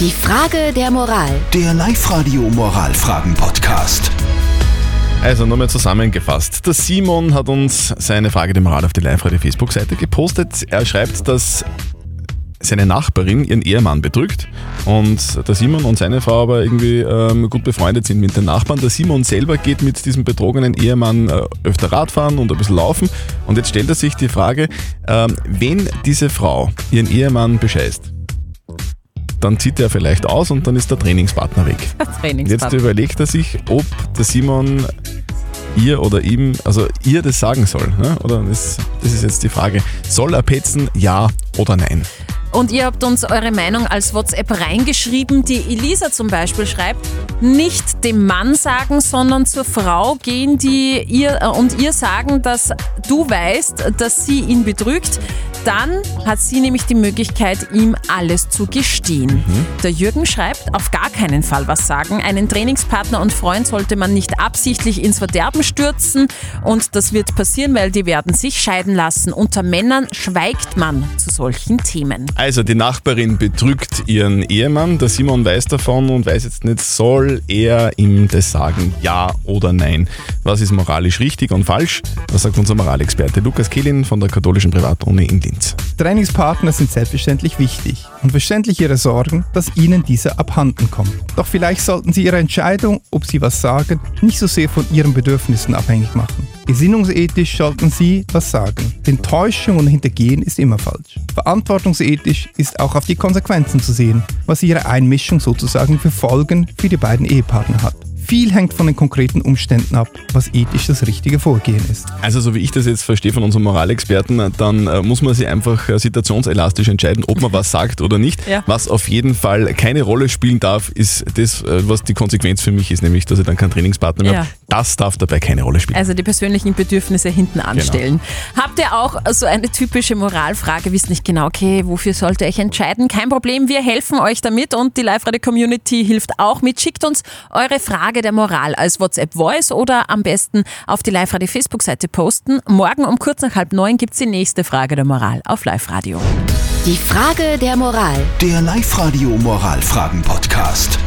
Die Frage der Moral. Der Live-Radio Moralfragen-Podcast. Also nochmal zusammengefasst. Der Simon hat uns seine Frage der Moral auf die Live-Radio Facebook-Seite gepostet. Er schreibt, dass seine Nachbarin ihren Ehemann betrügt und der Simon und seine Frau aber irgendwie ähm, gut befreundet sind mit den Nachbarn. Der Simon selber geht mit diesem betrogenen Ehemann äh, öfter Radfahren und ein bisschen laufen und jetzt stellt er sich die Frage, ähm, wenn diese Frau ihren Ehemann bescheißt, dann zieht er vielleicht aus und dann ist der Trainingspartner weg. Jetzt Trainingspartner. überlegt er sich, ob der Simon ihr oder ihm, also ihr das sagen soll. Ne? Oder das, das ist jetzt die Frage. Soll er petzen, ja oder nein? Und ihr habt uns eure Meinung als WhatsApp reingeschrieben. Die Elisa zum Beispiel schreibt, nicht dem Mann sagen, sondern zur Frau gehen, die ihr äh, und ihr sagen, dass du weißt, dass sie ihn betrügt. Dann hat sie nämlich die Möglichkeit, ihm alles zu gestehen. Der Jürgen schreibt, auf gar keinen Fall was sagen. Einen Trainingspartner und Freund sollte man nicht absichtlich ins Verderben stürzen. Und das wird passieren, weil die werden sich scheiden lassen. Unter Männern schweigt man zu solchen Themen. Also die Nachbarin betrügt ihren Ehemann, der Simon weiß davon und weiß jetzt nicht, soll er ihm das sagen, ja oder nein? Was ist moralisch richtig und falsch? Was sagt unser Moralexperte Lukas Kehlin von der katholischen Privatuni in Linz? Trainingspartner sind selbstverständlich wichtig und verständlich ihre Sorgen, dass ihnen diese abhanden kommt. Doch vielleicht sollten sie ihre Entscheidung, ob sie was sagen, nicht so sehr von ihren Bedürfnissen abhängig machen. Gesinnungsethisch sollten sie was sagen, denn Täuschung und Hintergehen ist immer falsch. Verantwortungsethisch ist auch auf die Konsequenzen zu sehen, was ihre Einmischung sozusagen für Folgen für die beiden Ehepartner hat. Viel hängt von den konkreten Umständen ab, was ethisch das richtige Vorgehen ist. Also so wie ich das jetzt verstehe von unserem Moralexperten, dann äh, muss man sich einfach äh, situationselastisch entscheiden, ob man was sagt oder nicht. Ja. Was auf jeden Fall keine Rolle spielen darf, ist das, äh, was die Konsequenz für mich ist, nämlich dass ich dann keinen Trainingspartner mehr Ja. habe. Das darf dabei keine Rolle spielen. Also die persönlichen Bedürfnisse hinten anstellen. Habt ihr auch so eine typische Moralfrage, wisst nicht genau, okay, wofür sollte ich entscheiden? Kein Problem, wir helfen euch damit und die Live-Radio-Community hilft auch mit. Schickt uns eure Frage der Moral als WhatsApp-Voice oder am besten auf die Live-Radio-Facebook-Seite posten. Morgen um kurz nach halb neun gibt's die nächste Frage der Moral auf Live-Radio. Die Frage der Moral. Der Live-Radio Moralfragen-Podcast.